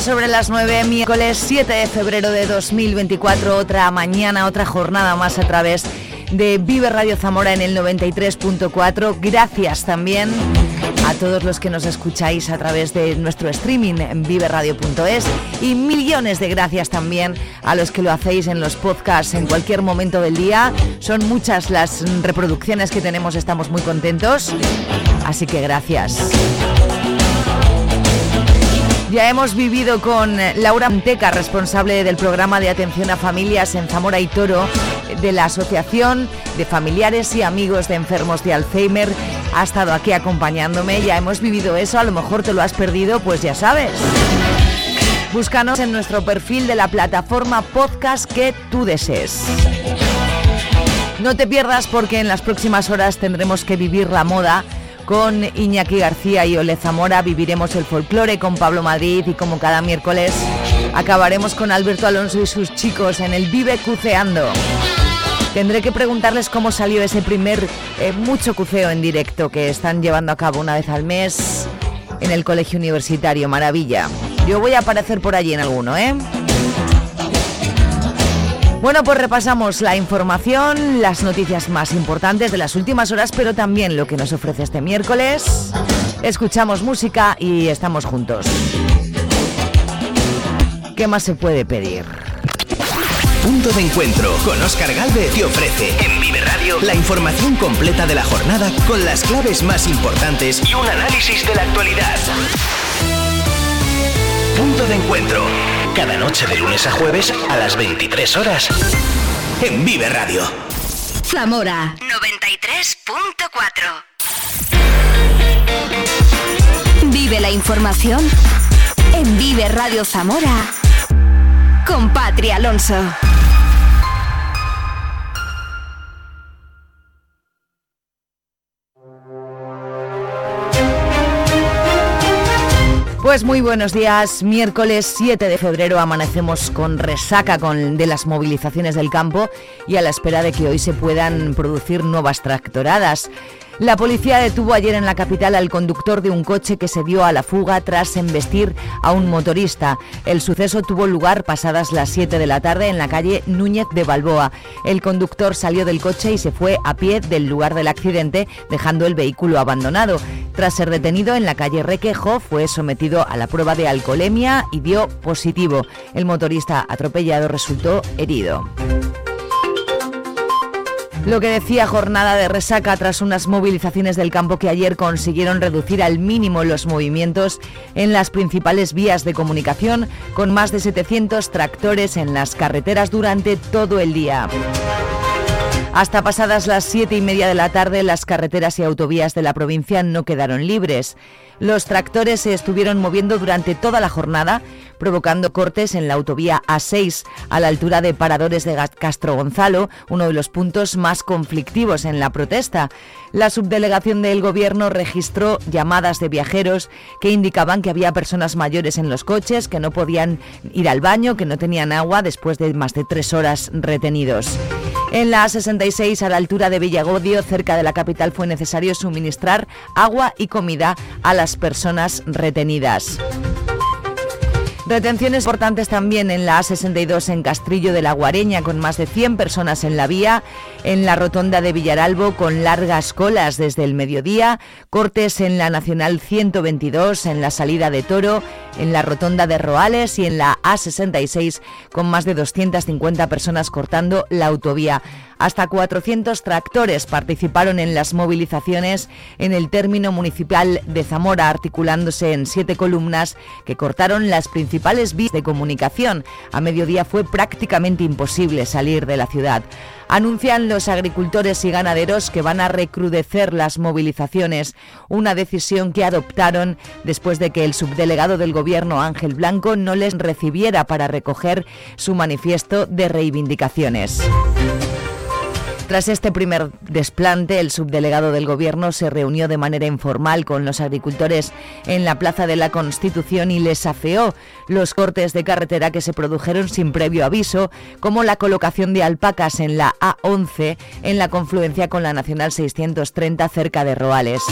Sobre las 9, miércoles 7 de febrero de 2024, otra mañana, otra jornada más a través de Vive Radio Zamora en el 93.4. Gracias también a todos los que nos escucháis a través de nuestro streaming en viveradio.es y millones de gracias también a los que lo hacéis en los podcasts en cualquier momento del día. Son muchas las reproducciones que tenemos, estamos muy contentos. Así que gracias. Ya hemos vivido con Laura Manteca, responsable del programa de atención a familias en Zamora y Toro, de la Asociación de Familiares y Amigos de Enfermos de Alzheimer. Ha estado aquí acompañándome, ya hemos vivido eso, a lo mejor te lo has perdido, pues ya sabes. Búscanos en nuestro perfil de la plataforma podcast que tú desees. No te pierdas porque en las próximas horas tendremos que vivir la moda con Iñaki García y Ole Zamora viviremos el folclore con Pablo Madrid y como cada miércoles acabaremos con Alberto Alonso y sus chicos en el Vive Cuceando. Tendré que preguntarles cómo salió ese primer eh, mucho cuceo en directo que están llevando a cabo una vez al mes en el Colegio Universitario. Maravilla. Yo voy a aparecer por allí en alguno, ¿eh? Bueno, pues repasamos la información, las noticias más importantes de las últimas horas, pero también lo que nos ofrece este miércoles. Escuchamos música y estamos juntos. ¿Qué más se puede pedir? Punto de encuentro con Oscar Galvez te ofrece en Vive Radio la información completa de la jornada con las claves más importantes y un análisis de la actualidad. Punto de encuentro. Cada noche de lunes a jueves a las 23 horas. En Vive Radio. Zamora 93.4 Vive la información en Vive Radio Zamora con Patria Alonso. Pues muy buenos días. Miércoles 7 de febrero amanecemos con resaca con, de las movilizaciones del campo y a la espera de que hoy se puedan producir nuevas tractoradas. La policía detuvo ayer en la capital al conductor de un coche que se dio a la fuga tras embestir a un motorista. El suceso tuvo lugar pasadas las 7 de la tarde en la calle Núñez de Balboa. El conductor salió del coche y se fue a pie del lugar del accidente, dejando el vehículo abandonado. Tras ser detenido en la calle Requejo, fue sometido a la prueba de alcoholemia y dio positivo. El motorista atropellado resultó herido. Lo que decía jornada de resaca tras unas movilizaciones del campo que ayer consiguieron reducir al mínimo los movimientos en las principales vías de comunicación, con más de 700 tractores en las carreteras durante todo el día. Hasta pasadas las siete y media de la tarde, las carreteras y autovías de la provincia no quedaron libres. Los tractores se estuvieron moviendo durante toda la jornada, provocando cortes en la autovía A6 a la altura de Paradores de Castro Gonzalo, uno de los puntos más conflictivos en la protesta. La subdelegación del Gobierno registró llamadas de viajeros que indicaban que había personas mayores en los coches, que no podían ir al baño, que no tenían agua después de más de tres horas retenidos. En la A66, a la altura de Villagodio, cerca de la capital, fue necesario suministrar agua y comida a las personas retenidas. Retenciones importantes también en la A62 en Castrillo de la Guareña, con más de 100 personas en la vía, en la rotonda de Villaralbo, con largas colas desde el mediodía, cortes en la Nacional 122, en la salida de Toro, en la rotonda de Roales y en la A66 con más de 250 personas cortando la autovía. Hasta 400 tractores participaron en las movilizaciones en el término municipal de Zamora, articulándose en siete columnas que cortaron las principales vías de comunicación. A mediodía fue prácticamente imposible salir de la ciudad. Anuncian los agricultores y ganaderos que van a recrudecer las movilizaciones, una decisión que adoptaron después de que el subdelegado del Gobierno, Ángel Blanco, no les recibiera para recoger su manifiesto de reivindicaciones. Tras este primer desplante, el subdelegado del Gobierno se reunió de manera informal con los agricultores en la Plaza de la Constitución y les afeó los cortes de carretera que se produjeron sin previo aviso, como la colocación de alpacas en la A11 en la confluencia con la Nacional 630 cerca de Roales.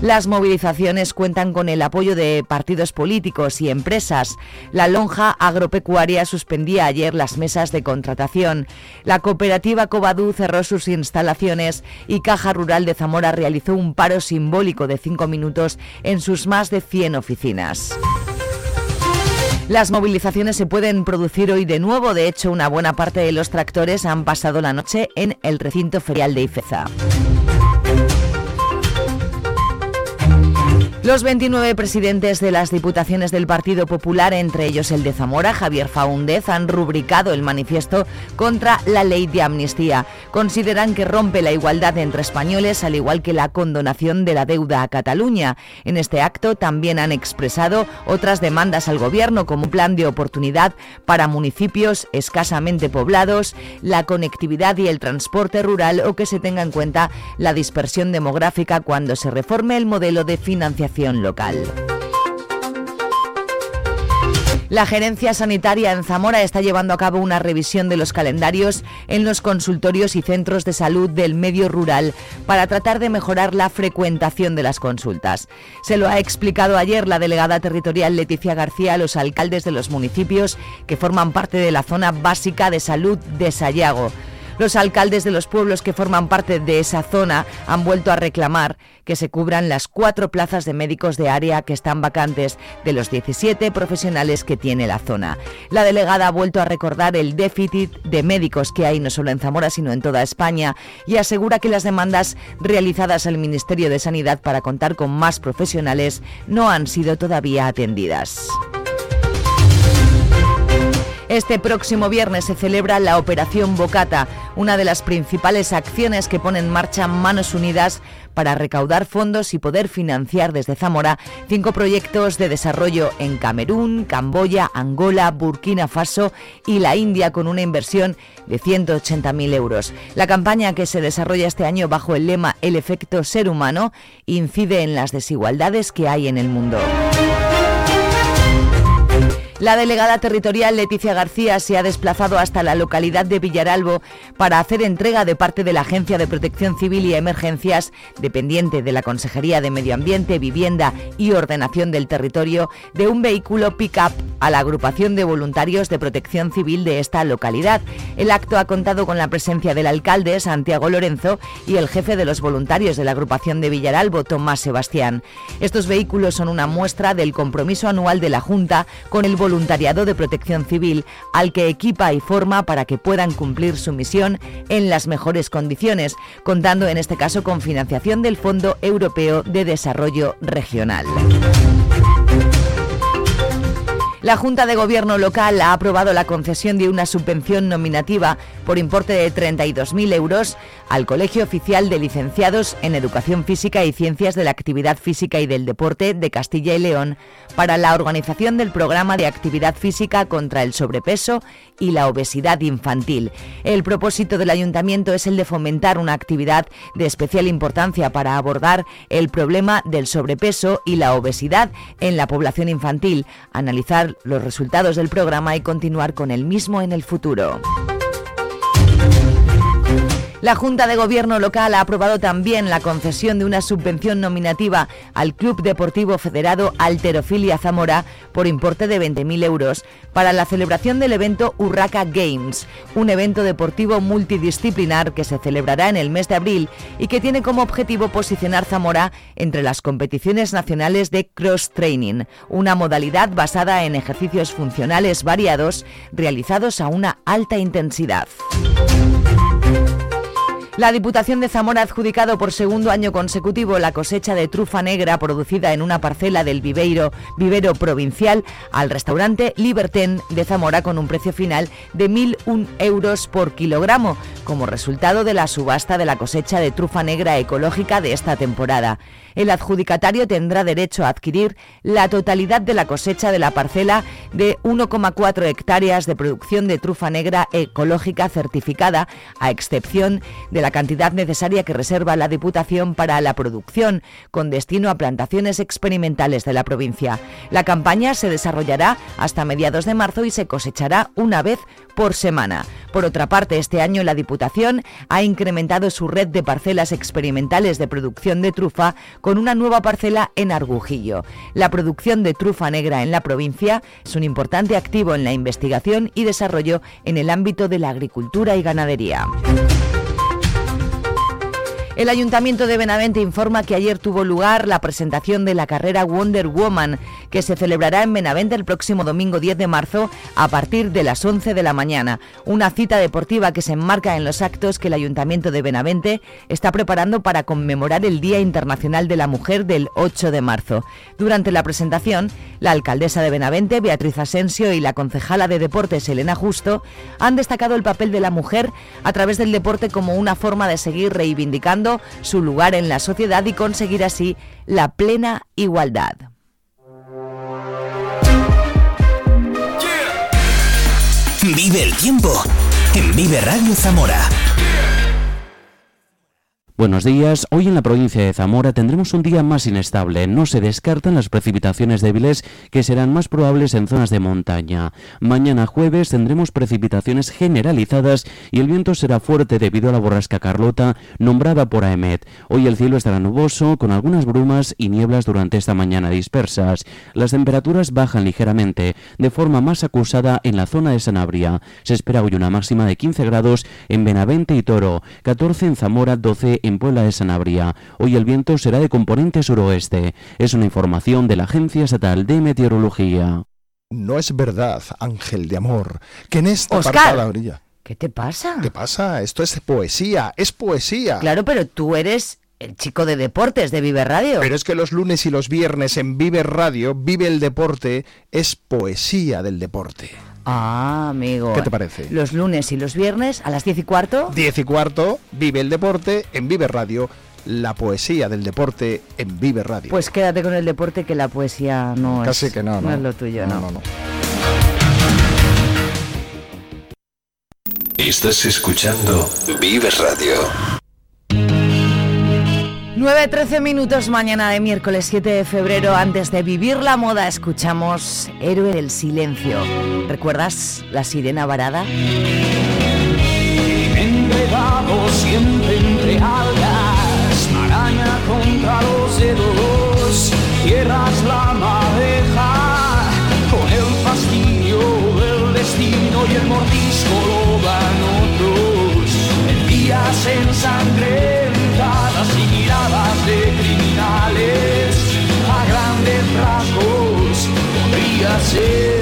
Las movilizaciones cuentan con el apoyo de partidos políticos y empresas. La lonja agropecuaria suspendía ayer las mesas de contratación. La cooperativa Covadú cerró su instalaciones y Caja Rural de Zamora realizó un paro simbólico de cinco minutos en sus más de 100 oficinas. Las movilizaciones se pueden producir hoy de nuevo, de hecho una buena parte de los tractores han pasado la noche en el recinto ferial de Ifeza. Los 29 presidentes de las diputaciones del Partido Popular, entre ellos el de Zamora, Javier Faúndez, han rubricado el manifiesto contra la ley de amnistía. Consideran que rompe la igualdad entre españoles, al igual que la condonación de la deuda a Cataluña. En este acto también han expresado otras demandas al Gobierno, como un plan de oportunidad para municipios escasamente poblados, la conectividad y el transporte rural o que se tenga en cuenta la dispersión demográfica cuando se reforme el modelo de financiación La Gerencia Sanitaria en Zamora está llevando a cabo una revisión de los calendarios en los consultorios y centros de salud del medio rural para tratar de mejorar la frecuentación de las consultas. Se lo ha explicado ayer la delegada territorial Leticia García a los alcaldes de los municipios que forman parte de la zona básica de salud de Sayago. Los alcaldes de los pueblos que forman parte de esa zona han vuelto a reclamar que se cubran las cuatro plazas de médicos de área que están vacantes de los 17 profesionales que tiene la zona. La delegada ha vuelto a recordar el déficit de médicos que hay no solo en Zamora, sino en toda España y asegura que las demandas realizadas al Ministerio de Sanidad para contar con más profesionales no han sido todavía atendidas. Este próximo viernes se celebra la Operación Bocata, una de las principales acciones que pone en marcha Manos Unidas para recaudar fondos y poder financiar desde Zamora cinco proyectos de desarrollo en Camerún, Camboya, Angola, Burkina Faso y la India con una inversión de 180.000 euros. La campaña que se desarrolla este año bajo el lema El efecto ser humano incide en las desigualdades que hay en el mundo. La delegada territorial Leticia García se ha desplazado hasta la localidad de Villaralbo para hacer entrega de parte de la Agencia de Protección Civil y Emergencias, dependiente de la Consejería de Medio Ambiente, Vivienda y Ordenación del Territorio, de un vehículo pick-up a la agrupación de voluntarios de protección civil de esta localidad. El acto ha contado con la presencia del alcalde, Santiago Lorenzo, y el jefe de los voluntarios de la agrupación de Villaralbo, Tomás Sebastián. Estos vehículos son una muestra del compromiso anual de la Junta con el voluntariado de protección civil al que equipa y forma para que puedan cumplir su misión en las mejores condiciones, contando en este caso con financiación del Fondo Europeo de Desarrollo Regional. La Junta de Gobierno local ha aprobado la concesión de una subvención nominativa por importe de 32.000 euros al Colegio Oficial de Licenciados en Educación Física y Ciencias de la Actividad Física y del Deporte de Castilla y León para la organización del programa de actividad física contra el sobrepeso y la obesidad infantil. El propósito del ayuntamiento es el de fomentar una actividad de especial importancia para abordar el problema del sobrepeso y la obesidad en la población infantil, analizar los resultados del programa y continuar con el mismo en el futuro. La Junta de Gobierno local ha aprobado también la concesión de una subvención nominativa al Club Deportivo Federado Alterofilia Zamora por importe de 20.000 euros para la celebración del evento Urraca Games, un evento deportivo multidisciplinar que se celebrará en el mes de abril y que tiene como objetivo posicionar Zamora entre las competiciones nacionales de cross training, una modalidad basada en ejercicios funcionales variados realizados a una alta intensidad. La Diputación de Zamora ha adjudicado por segundo año consecutivo la cosecha de trufa negra producida en una parcela del viveiro, vivero provincial al restaurante Liberten de Zamora con un precio final de 1.001 euros por kilogramo, como resultado de la subasta de la cosecha de trufa negra ecológica de esta temporada el adjudicatario tendrá derecho a adquirir la totalidad de la cosecha de la parcela de 1,4 hectáreas de producción de trufa negra ecológica certificada, a excepción de la cantidad necesaria que reserva la Diputación para la producción, con destino a plantaciones experimentales de la provincia. La campaña se desarrollará hasta mediados de marzo y se cosechará una vez por semana. Por otra parte, este año la Diputación ha incrementado su red de parcelas experimentales de producción de trufa con una nueva parcela en Argujillo. La producción de trufa negra en la provincia es un importante activo en la investigación y desarrollo en el ámbito de la agricultura y ganadería. El Ayuntamiento de Benavente informa que ayer tuvo lugar la presentación de la carrera Wonder Woman, que se celebrará en Benavente el próximo domingo 10 de marzo a partir de las 11 de la mañana. Una cita deportiva que se enmarca en los actos que el Ayuntamiento de Benavente está preparando para conmemorar el Día Internacional de la Mujer del 8 de marzo. Durante la presentación, la alcaldesa de Benavente, Beatriz Asensio, y la concejala de Deportes, Elena Justo, han destacado el papel de la mujer a través del deporte como una forma de seguir reivindicando su lugar en la sociedad y conseguir así la plena igualdad. Vive el tiempo en Vive Radio Zamora. Buenos días. Hoy en la provincia de Zamora tendremos un día más inestable. No se descartan las precipitaciones débiles que serán más probables en zonas de montaña. Mañana jueves tendremos precipitaciones generalizadas y el viento será fuerte debido a la borrasca Carlota nombrada por AEMET. Hoy el cielo estará nuboso con algunas brumas y nieblas durante esta mañana dispersas. Las temperaturas bajan ligeramente de forma más acusada en la zona de Sanabria. Se espera hoy una máxima de 15 grados en Benavente y Toro, 14 en Zamora, 12 en Puebla de Sanabria. Hoy el viento será de componente suroeste. Es una información de la Agencia Estatal de Meteorología. No es verdad, ángel de amor, que en esta Oscar, parte de la orilla. ¿Qué te pasa? ¿Qué pasa? Esto es poesía, es poesía. Claro, pero tú eres el chico de deportes de Vive Radio. Pero es que los lunes y los viernes en Vive Radio, Vive el Deporte, es poesía del deporte. Ah, amigo. ¿Qué te parece? Los lunes y los viernes a las 10 y cuarto. 10 y cuarto, Vive el Deporte en Vive Radio. La poesía del deporte en Vive Radio. Pues quédate con el deporte que la poesía no Casi es. que no, no. es lo tuyo, ¿no? no, no. Estás escuchando Vive Radio. 9-13 minutos mañana de miércoles 7 de febrero. Antes de vivir la moda, escuchamos Héroe del Silencio. ¿Recuerdas la sirena varada? Enredado siempre podría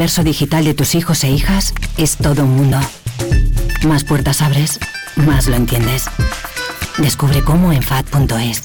universo digital de tus hijos e hijas es todo un mundo. Más puertas abres, más lo entiendes. Descubre cómo en FAD.es.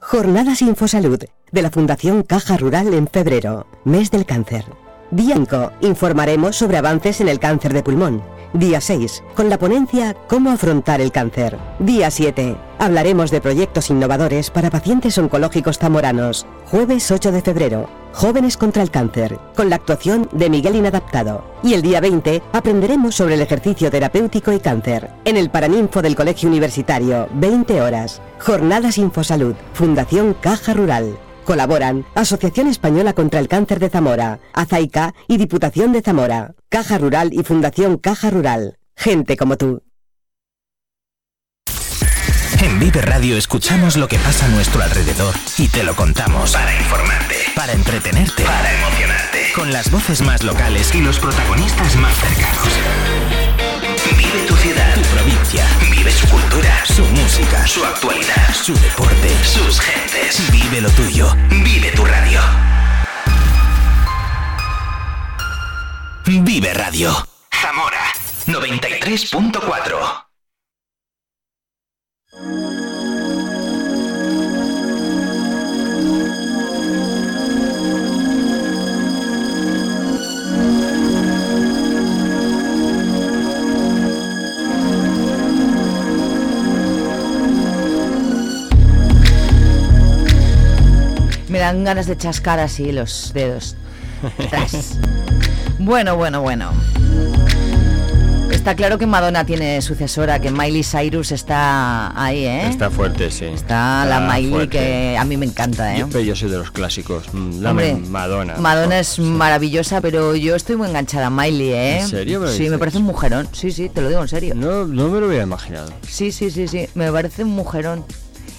Jornadas Infosalud de la Fundación Caja Rural en febrero, mes del cáncer. Día 5, informaremos sobre avances en el cáncer de pulmón. Día 6, con la ponencia Cómo afrontar el cáncer. Día 7, hablaremos de proyectos innovadores para pacientes oncológicos zamoranos. Jueves 8 de febrero, Jóvenes contra el cáncer, con la actuación de Miguel Inadaptado. Y el día 20 aprenderemos sobre el ejercicio terapéutico y cáncer. En el Paraninfo del Colegio Universitario, 20 horas. Jornadas Infosalud, Fundación Caja Rural. Colaboran Asociación Española contra el Cáncer de Zamora, Azaica y Diputación de Zamora, Caja Rural y Fundación Caja Rural. Gente como tú. En Vive Radio escuchamos lo que pasa a nuestro alrededor y te lo contamos para informarte, para entretenerte, para emocionarte, con las voces más locales y los protagonistas más cercanos. Vive tu ciudad, tu provincia, vive su cultura, su música, su actualidad, su deporte, sus gentes. Vive lo tuyo, vive tu radio. Vive Radio. Zamora 93.4. Me dan ganas de chascar así los dedos. Tras. bueno, bueno, bueno. Está claro que Madonna tiene sucesora, que Miley Cyrus está ahí, ¿eh? Está fuerte, sí. Está la Miley fuerte. que a mí me encanta, ¿eh? Yo, pero yo soy de los clásicos. Mm, Dame Hombre, Madonna. Madonna es maravillosa, pero yo estoy muy enganchada a Miley, ¿eh? ¿En serio me Sí, me parece un mujerón. Sí, sí, te lo digo en serio. No, no me lo hubiera imaginado. Sí, sí, sí, sí. Me parece un mujerón.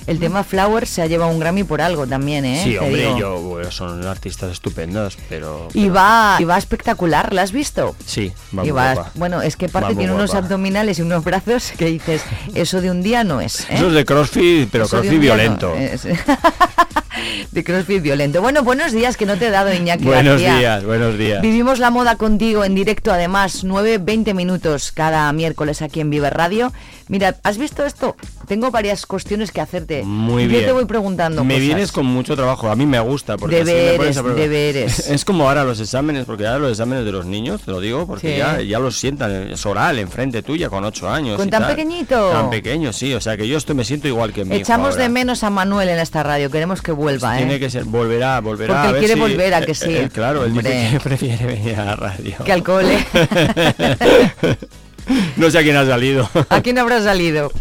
El tema Flowers se ha llevado un Grammy por algo también, ¿eh? Sí, Te hombre, digo. yo, bueno, son artistas estupendos, pero... Y va, y va espectacular, ¿la has visto? Sí, va Y muy va- guapa. bueno, es que muy tiene unos guapa. abdominales y unos brazos que dices, eso de un día no es. ¿eh? Eso es de CrossFit, pero Eso CrossFit no violento. es. de CrossFit violento. Bueno, buenos días, que no te he dado Iñaki Buenos García. días, buenos días. Vivimos la moda contigo en directo, además, 9-20 minutos cada miércoles aquí en Vive Radio. Mira, ¿has visto esto? Tengo varias cuestiones que hacerte. Muy Y bien. Yo te voy preguntando Me cosas. vienes con mucho trabajo. A mí me gusta. Porque así me Deberes, deberes. Es como ahora los exámenes, porque ahora los exámenes de los niños, te lo digo, porque Sí. ya, ya los sientan. Es oral, enfrente tuya, con ocho años. ¿Con tan tal. pequeñito? Tan pequeño, sí. O sea que yo esto me siento igual que mi Echamos de menos a Manuel en esta radio, queremos que vuelva, ¿eh? Tiene que ser, volverá, volverá. Porque a él ver quiere si- volver, ¿a que eh, sí? eh, claro, él Hombre. dice que prefiere venir a la radio. Que al cole. no sé a quién ha salido. ¿A quién habrá salido?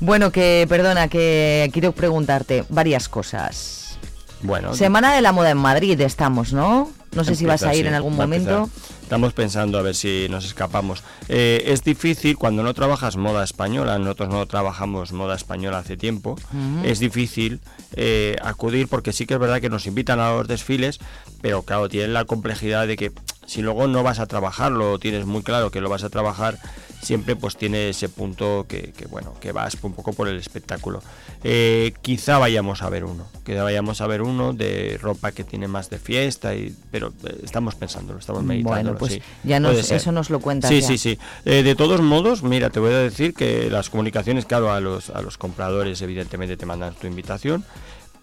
Bueno, que perdona, que quiero preguntarte varias cosas. Bueno, Semana de la moda en Madrid estamos, ¿no? No sé si vas a ir sí, en algún momento. Estamos pensando a ver si nos escapamos. Eh, es difícil cuando no trabajas moda española, nosotros no trabajamos moda española hace tiempo, es difícil eh, acudir porque sí que es verdad que nos invitan a los desfiles, pero claro, tienen la complejidad de que si luego no vas a trabajarlo, tienes muy claro que lo vas a trabajar, siempre pues tiene ese punto que, que, bueno, que vas un poco por el espectáculo. Eh, quizá vayamos a ver uno, que vayamos a ver uno de ropa que tiene más de fiesta, y, pero eh, estamos pensándolo, estamos meditando. Bueno, pues ya nos- eso nos lo cuentas Sí, ya. sí, sí. Eh, de todos modos, mira, te voy a decir que las comunicaciones, claro, a los, a los compradores evidentemente te mandan tu invitación,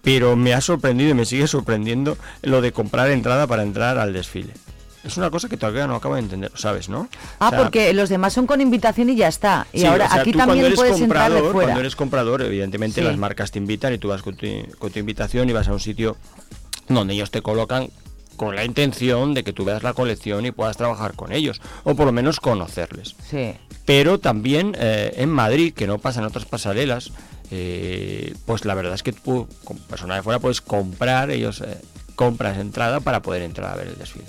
pero me ha sorprendido y me sigue sorprendiendo lo de comprar entrada para entrar al desfile. Es una cosa que todavía no acabo de entender, ¿sabes, no? Ah, O sea, porque los demás son con invitación y ya está. Y Sí, ahora o sea, aquí también eres puedes entrar de fuera. Cuando eres comprador, evidentemente Sí. las marcas te invitan y tú vas con tu, con tu invitación y vas a un sitio donde ellos te colocan con la intención de que tú veas la colección y puedas trabajar con ellos, o por lo menos conocerles. Sí. Pero también eh, en Madrid, que no pasa en otras pasarelas, eh, pues la verdad es que tú, como persona de fuera, puedes comprar, ellos eh, compras entrada para poder entrar a ver el desfile.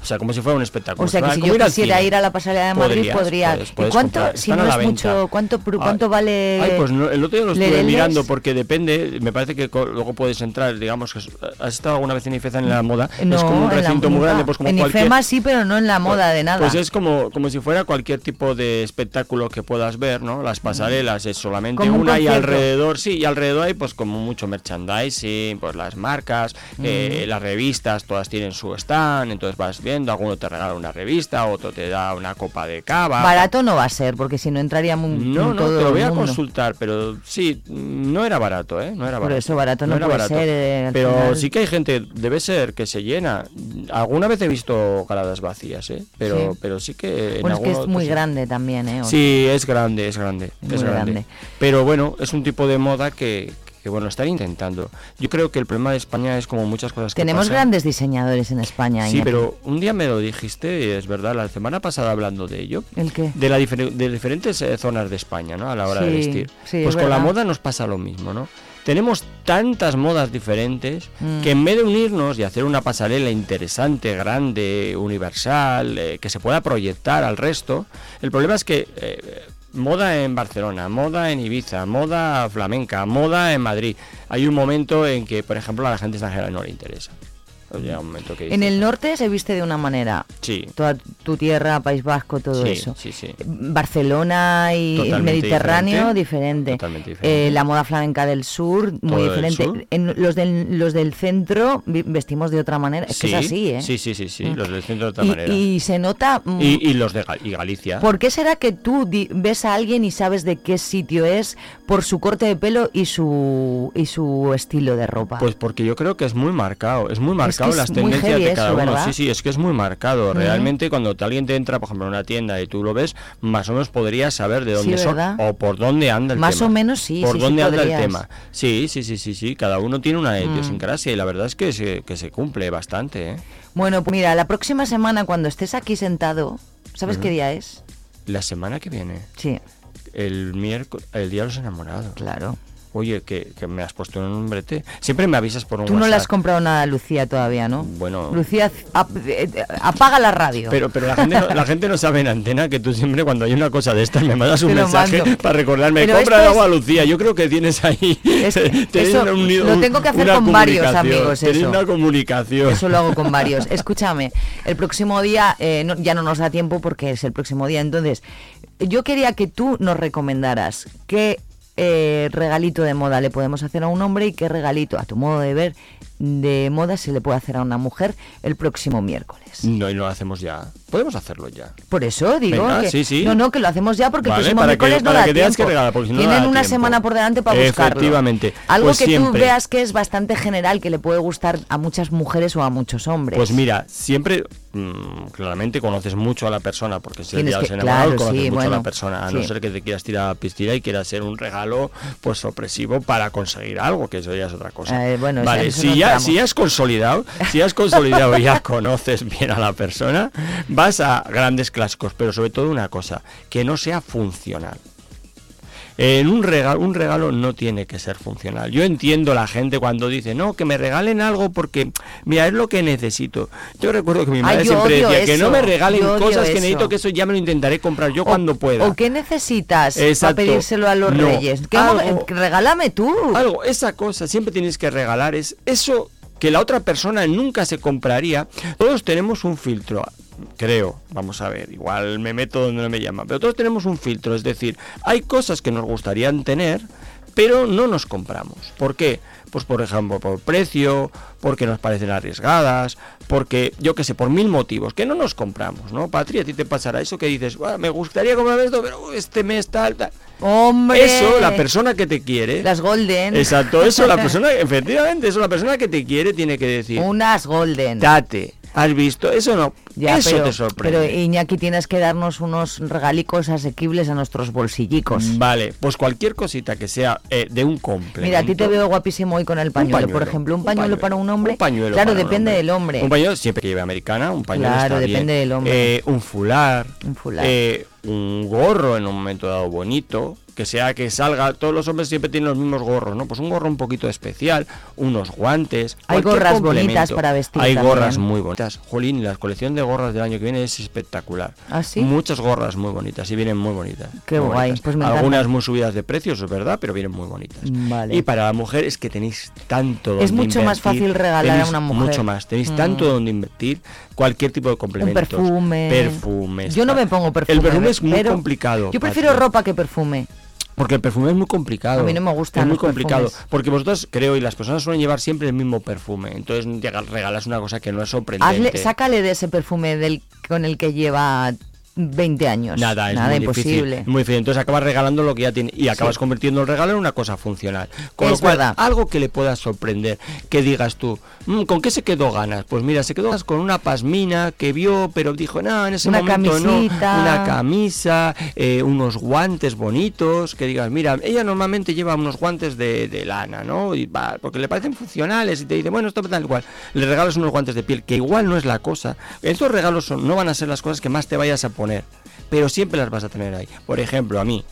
O sea, como si fuera un espectáculo. O sea, que si yo quisiera ir a la pasarela de Madrid, podría. puedes- ¿Y puedes cuánto, comprar, si no es mucho, cuánto, Ay, cuánto vale? Ay, pues no, el otro día lo estuve mirando porque depende, me parece que luego puedes entrar, digamos que has estado alguna vez en IFEZA en la moda, No, es como un la- recinto muy grande, pues como en cualquier IFEMA sí, pero no en la moda de nada. Pues es como, como si fuera cualquier tipo de espectáculo que puedas ver, ¿no? Las pasarelas es solamente Como un una y concierto. alrededor, sí, y alrededor hay pues como mucho merchandising, pues las marcas, eh, las revistas, todas tienen su stand, entonces vas alguno te regala una revista, otro te da una copa de cava. Barato no va a ser, porque si no entraría mu- No, no, todo te lo voy a consultar, pero sí, no era barato, ¿eh? No era Por barato. eso barato no era puede barato. ser, eh, pero final. sí que hay gente, debe ser que se llena. Alguna vez he visto galadas vacías, ¿eh? Pero Sí. pero sí que en Bueno, es que es muy pues, grande también, ¿eh? O Sí, es grande, es grande, Muy es grande. grande. Pero bueno, es un tipo de moda que, que, bueno, están intentando. Yo creo que el problema de España es como muchas cosas que Tenemos pasan. grandes diseñadores en España. Sí, Iñaki. pero un día me lo dijiste, y es verdad, la semana pasada hablando de ello. ¿El qué? De, la difer- de diferentes eh, zonas de España, ¿no? A la hora de vestir. sí, pues es con la moda nos pasa lo mismo, ¿no? Tenemos tantas modas diferentes Mm. que en vez de unirnos y hacer una pasarela interesante, grande, universal, eh, que se pueda proyectar al resto, el problema es que eh, moda en Barcelona, moda en Ibiza, moda flamenca, moda en Madrid. Hay un momento en que, por ejemplo, a la gente extranjera no le interesa. Llega un momento que En el norte se viste de una manera. Sí. Toda tu tierra, País Vasco, todo Sí, eso. sí, sí. Barcelona y el Totalmente Mediterráneo, diferente. diferente. Totalmente diferente. Eh, la moda flamenca del sur, muy el diferente. sur. En los del, los del centro vestimos de otra manera. Es que es Sí, así, ¿eh? Sí, sí, sí, sí, Mm. los del centro de otra y, manera. y se nota... mm, Y, y los de Gal- y Galicia. ¿Por qué será que tú ves a alguien y sabes de qué sitio es por su corte de pelo y su y su estilo de ropa? Pues porque yo creo que es muy marcado, es muy marcado es las muy tendencias de cada eso, uno. ¿verdad? Sí, sí, es que es muy marcado. Realmente cuando alguien te entra, por ejemplo, en una tienda y tú lo ves, más o menos podrías saber de Sí, dónde son ¿verdad? o por dónde anda el Más tema. o menos sí, Por sí, sí dónde anda podrías. el tema. Sí, sí, sí, sí, sí. Cada uno tiene una Mm. idiosincrasia y la verdad es que se, que se cumple bastante. ¿eh? Bueno, pues mira, la próxima semana cuando estés aquí sentado, ¿sabes qué día es? La semana que viene, Sí, el miércoles, el día de los enamorados. claro. Oye, que, que me has puesto en un brete. Siempre me avisas por un Tú no le has comprado nada a Lucía todavía, ¿no? Bueno. Lucía, ap- eh, eh, apaga la radio. Pero, pero la, gente no, la gente no sabe en antena que tú siempre cuando hay una cosa de estas me mandas un mensaje mando. para recordarme, Pero compra algo es- a Lucía. Yo creo que tienes ahí... Es que tienes eso lo tengo que hacer con varios amigos, eso. una comunicación. Eso lo hago con varios. Escúchame, el próximo día eh, no- ya no nos da tiempo porque es el próximo día. Entonces, yo quería que tú nos recomendaras qué eh, regalito de moda le podemos hacer a un hombre y qué regalito, a tu modo de ver, de moda se le puede hacer a una mujer el próximo miércoles. No, y lo hacemos ya. Podemos hacerlo ya. Por eso digo Venga, que sí, sí. no, no, que lo hacemos ya porque Vale, el próximo para que- miércoles no para da que tengas que tiempo. regalar, porque si no, no Tienen da una tiempo. semana por delante para buscarlo. Efectivamente. Algo Pues que siempre. tú veas que es bastante general, que le puede gustar a muchas mujeres o a muchos hombres. Pues mira, siempre, mm, claramente conoces mucho a la persona, porque si el Tienes día de que- los enamorados claro, conoces sí, mucho a la persona, a no ser que te quieras tirar a la piscina y quieras hacer un regalo pues sorpresivo para conseguir algo, que eso ya es otra cosa. Eh, bueno, vale, si no ya, si ya has consolidado, si has consolidado y ya conoces bien a la persona, vas a grandes clásicos, pero sobre todo una cosa, que no sea funcional. En un regalo, un regalo no tiene que ser funcional. Yo entiendo la gente cuando dice, no, que me regalen algo porque, mira, es lo que necesito. Yo recuerdo que mi madre siempre decía, que no me regalen cosas que eso. necesito, que eso ya me lo intentaré comprar yo O- cuando pueda. ¿O qué necesitas Exacto. para pedírselo a los No, reyes? ¿Qué algo- regálame tú. Algo, esa cosa, siempre tienes que regalar, es eso que la otra persona nunca se compraría. Todos tenemos un filtro, creo, vamos a ver, igual me meto donde no me llaman, pero todos tenemos un filtro, es decir, hay cosas que nos gustarían tener, pero no nos compramos. ¿Por qué? Pues por ejemplo, por precio, porque nos parecen arriesgadas, porque yo qué sé, por mil motivos, que no nos compramos, ¿no? Patria, a ti te pasará eso que dices, "Buah, me gustaría comprar esto, pero este mes tal, tal. Hombre. Eso, la persona que te quiere. Las golden. Exacto, eso la persona, efectivamente, eso la persona que te quiere tiene que decir, Unas golden. date, has visto, eso no, Ya, eso pero, te sorprende. Pero Iñaki tienes que darnos unos regalicos asequibles a nuestros bolsillicos. Vale, pues cualquier cosita que sea eh, de un complemento. Mira, a ti te veo guapísimo hoy con el pañuelo, por pañuelo, ejemplo, un un pañuelo, pañuelo, para un hombre. Un pañuelo claro, para un depende hombre. del hombre. Un pañuelo siempre que lleve americana, un pañuelo Claro, está depende bien. del hombre. Eh, un fular, Un fular. eh, un gorro en un momento dado bonito, que sea que salga, todos los hombres siempre tienen los mismos gorros, ¿no? Pues un gorro un poquito especial, unos guantes. Hay gorras bonitas para vestir Hay también. gorras muy bonitas. Jolín, la colección de gorras del año que viene es espectacular. ¿Ah, sí? Muchas gorras muy bonitas y vienen muy bonitas. Qué muy guay, bonitas. pues me Algunas muy subidas de precios, es verdad, pero vienen muy bonitas. Vale. Y para la mujer es que tenéis tanto Es donde mucho más fácil regalar a una mujer. Mucho más, tenéis Mm. tanto donde invertir, cualquier tipo de Un complementos. perfume. Perfumes. Yo no me pongo perfume. El perfume es muy complicado. Yo prefiero ropa que perfume. Porque el perfume es muy complicado. A mí no me gustan Es muy complicado. perfumes. Porque vosotros, creo, y las personas suelen llevar siempre el mismo perfume. Entonces regalas una cosa que no es sorprendente. Hazle, sácale de ese perfume del con el que lleva 20 años. Nada, es Nada muy imposible. difícil. Muy difícil. Entonces acabas regalando lo que ya tiene y acabas Sí. convirtiendo el regalo en una cosa funcional. Con lo Es cual, verdad. algo que le pueda sorprender, que digas tú, "Mm, ¿con qué se quedó ganas? Pues mira, se quedó ganas con una pasmina que vio, pero dijo, no, en ese Una momento camisita. no. Una camisa, eh, unos guantes bonitos, que digas, mira, ella normalmente lleva unos guantes de, de lana, ¿no? Y va, porque le parecen funcionales y te dice, bueno, esto tal igual. Le regalas unos guantes de piel, que igual no es la cosa. Estos regalos son, no van a ser las cosas que más te vayas a poner, pero siempre las vas a tener ahí. Por ejemplo, a mí,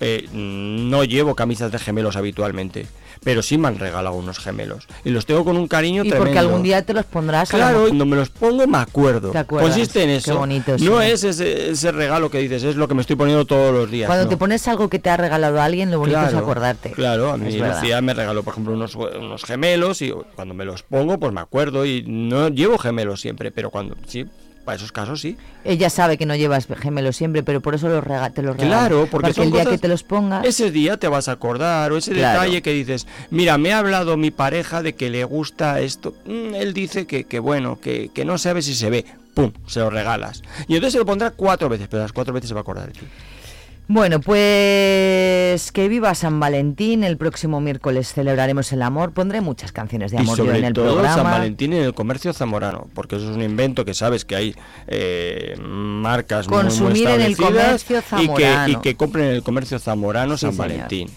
eh, no llevo camisas de gemelos habitualmente, pero sí me han regalado unos gemelos. Y los tengo con un cariño Y tremendo. porque algún día te los pondrás Claro, cuando me los pongo me acuerdo. Consiste en Qué eso. bonito, no es ese, ese regalo que dices, es lo que me estoy poniendo todos los días. Cuando no. te pones algo que te ha regalado alguien, lo bonito es Claro, acordarte. Claro, a mí Es. Lucía me regaló, por ejemplo, unos, unos gemelos y cuando me los pongo, pues me acuerdo y no llevo gemelos siempre, pero cuando sí, para esos casos sí. Ella sabe que no llevas gemelos siempre, pero por eso los rega- te los regala. Claro, porque son el día cosas- que te los pongas... Ese día te vas a acordar, o ese Claro. detalle que dices, mira, me ha hablado mi pareja de que le gusta esto. Mm, él dice que, que bueno, que, que no sabe si se ve. ¡Pum! Se lo regalas. Y entonces se lo pondrá cuatro veces, pero las cuatro veces se va a acordar de ti. Bueno, pues que viva San Valentín. El próximo miércoles celebraremos el amor. Pondré muchas canciones de y amor yo sobre en el todo programa. San Valentín en el comercio zamorano, porque eso es un invento que sabes que hay eh, marcas muy- muy, Consumir en el comercio y que, y zamorano. que compren en el comercio zamorano Sí, San señor. Valentín.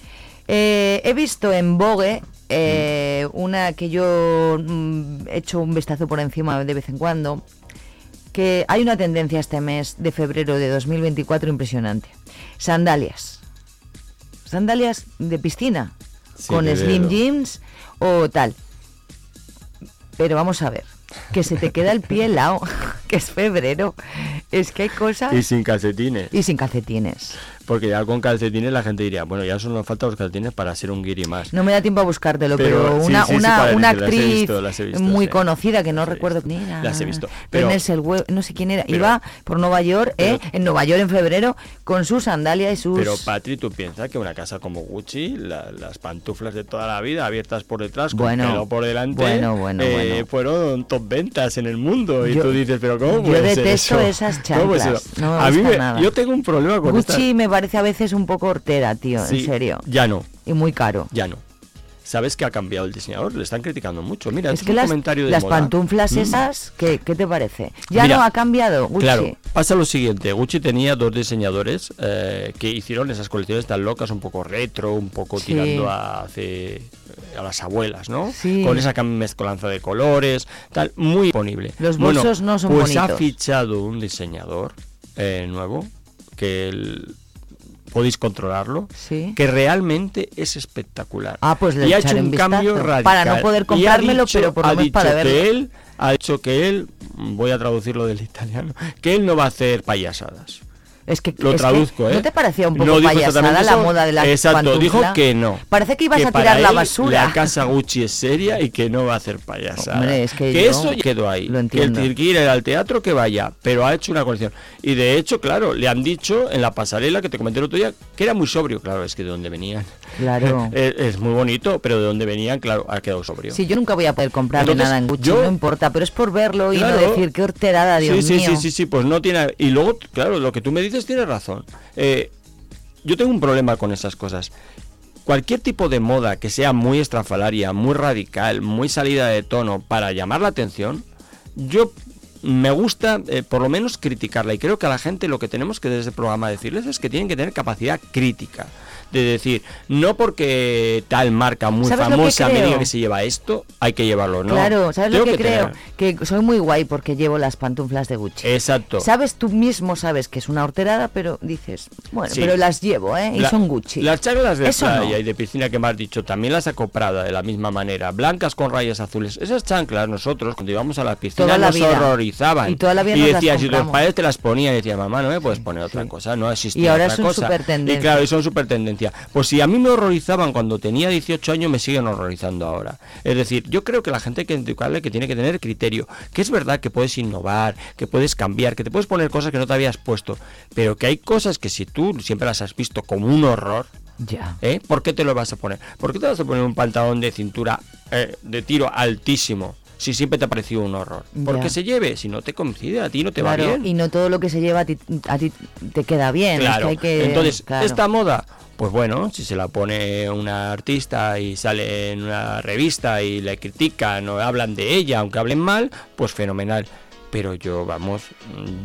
Eh, he visto en Vogue eh, una que yo mm, he hecho un vistazo por encima de vez en cuando, que hay una tendencia este mes de febrero de 2024 impresionante. Sandalias. Sandalias de piscina, Sí, con slim jeans o tal. Pero vamos a ver, que se te queda el pie helado, que es febrero. Es que hay cosas... Y sin calcetines. Y sin calcetines. Porque ya con calcetines la gente diría, bueno, ya solo nos faltan los calcetines para ser un guiri más. No me da tiempo a buscártelo, pero, Pero, una, sí, sí, una, una actriz visto, visto, muy conocida que no recuerdo quién era. Las he visto, pero- Zellweger, no sé quién era. pero- Iba por Nueva York, ¿eh? En Nueva York en febrero con sus sandalias y sus. Pero Patri, tú piensas que una casa como Gucci, la- las pantuflas de toda la vida abiertas por detrás, con Bueno, pelo por delante, bueno, bueno, eh, bueno. fueron top ventas en el mundo. y Yo- tú dices, pero ¿cómo yo puede ser detesto eso? esas ¿Cómo puede ser chanclas, no me a mí gusta me- nada. yo tengo un problema con Gucci me parece a veces un poco hortera, tío, Sí, en serio. Ya no, Y muy caro. ya no. ¿Sabes que ha cambiado el diseñador? Le están criticando mucho. Mira, es que un las, comentario de las moda. pantuflas Mm. esas, ¿qué, qué te parece? Ya Mira, no ha cambiado, Gucci. Claro, pasa lo siguiente, Gucci tenía dos diseñadores eh, que hicieron esas colecciones tan locas, un poco retro, un poco Sí. tirando a, hace- a las abuelas, ¿no? Sí. Con esa mezcolanza de colores, tal, muy disponible. Los Bueno, bolsos no son pues ha bonitos. fichado un diseñador eh, nuevo que el- podéis controlarlo, Sí. que realmente es espectacular. Ah, pues le y ha hecho un vistazo. cambio radical. Para no poder comprármelo, dicho- pero por lo menos para verlo. que él ha dicho que él, voy a traducirlo del italiano, que él no va a hacer payasadas. Es que Lo es que, traduzco, ¿eh? ¿No te parecía un poco No payasada la moda de la Exacto, pantufla? dijo que no. Parece que ibas a para tirar la él basura. La casa Gucci es seria y que no va a hacer payasadas. Hombre, es que yo eso quedó ahí. lo que el entiendo. que quiere ir al teatro que vaya, pero ha hecho una colección. Y de hecho, claro, le han dicho en la pasarela que te comenté el otro día que era muy sobrio. Claro, es que de dónde venían. Claro. es, es muy bonito, pero de dónde venían, claro, ha quedado sobrio. Sí, yo nunca voy a poder comprarle Entonces, nada en Gucci, yo- no importa, pero es por verlo y no decir qué horterada, Dios sí, mío. sí, sí, sí, sí, pues no tiene. Y luego, claro, lo que tú me dices tiene razón. Eh, yo tengo un problema con esas cosas. Cualquier tipo de moda que sea muy estrafalaria, muy radical, muy salida de tono para llamar la atención, yo me gusta eh, por lo menos criticarla. Y creo que a la gente lo que tenemos que desde el programa decirles es que tienen que tener capacidad crítica. De decir, no porque tal marca muy ¿Sabes lo que famosa me diga que se lleva esto, hay que llevarlo, ¿no? Claro, ¿sabes lo que, creo? tener- Que soy muy guay porque llevo las pantuflas de Gucci. Exacto. Sabes, tú mismo sabes que es una horterada, pero dices, bueno, Sí. pero las llevo, ¿eh? Y son Gucci. Las chaglas de Eso playa no. y de piscina que me has dicho, también las saco Prada de la misma manera, blancas con rayas azules. Esas chanclas nosotros, cuando íbamos a la piscina, Toda la nos vida. horrorizaban. Y toda la vida las decías, si tus padres te las ponían, y decías, mamá, no me puedes poner otra cosa, no existía Y ahora otra son cosa. Y claro, y son super Pues si a mí me horrorizaban cuando tenía 18 años, me siguen horrorizando ahora. Es decir, yo creo que la gente hay que educarle que tiene que tener criterio. Que es verdad que puedes innovar, que puedes cambiar, que te puedes poner cosas que no te habías puesto. Pero que hay cosas que si tú siempre las has visto como un horror, Ya. ¿Eh? ¿Por qué te lo vas a poner? ¿Por qué te vas a poner un pantalón de cintura eh, de tiro altísimo? Si siempre te ha parecido un horror. Porque Ya. se lleve, si no te coincide, a ti no te Claro, va bien. y no todo lo que se lleva a ti, a ti te queda bien. es que Claro. hay que- Entonces, claro. esta moda, pues bueno, si se la pone una artista y sale en una revista y le critican o hablan de ella, aunque hablen mal, pues fenomenal. Pero yo, vamos,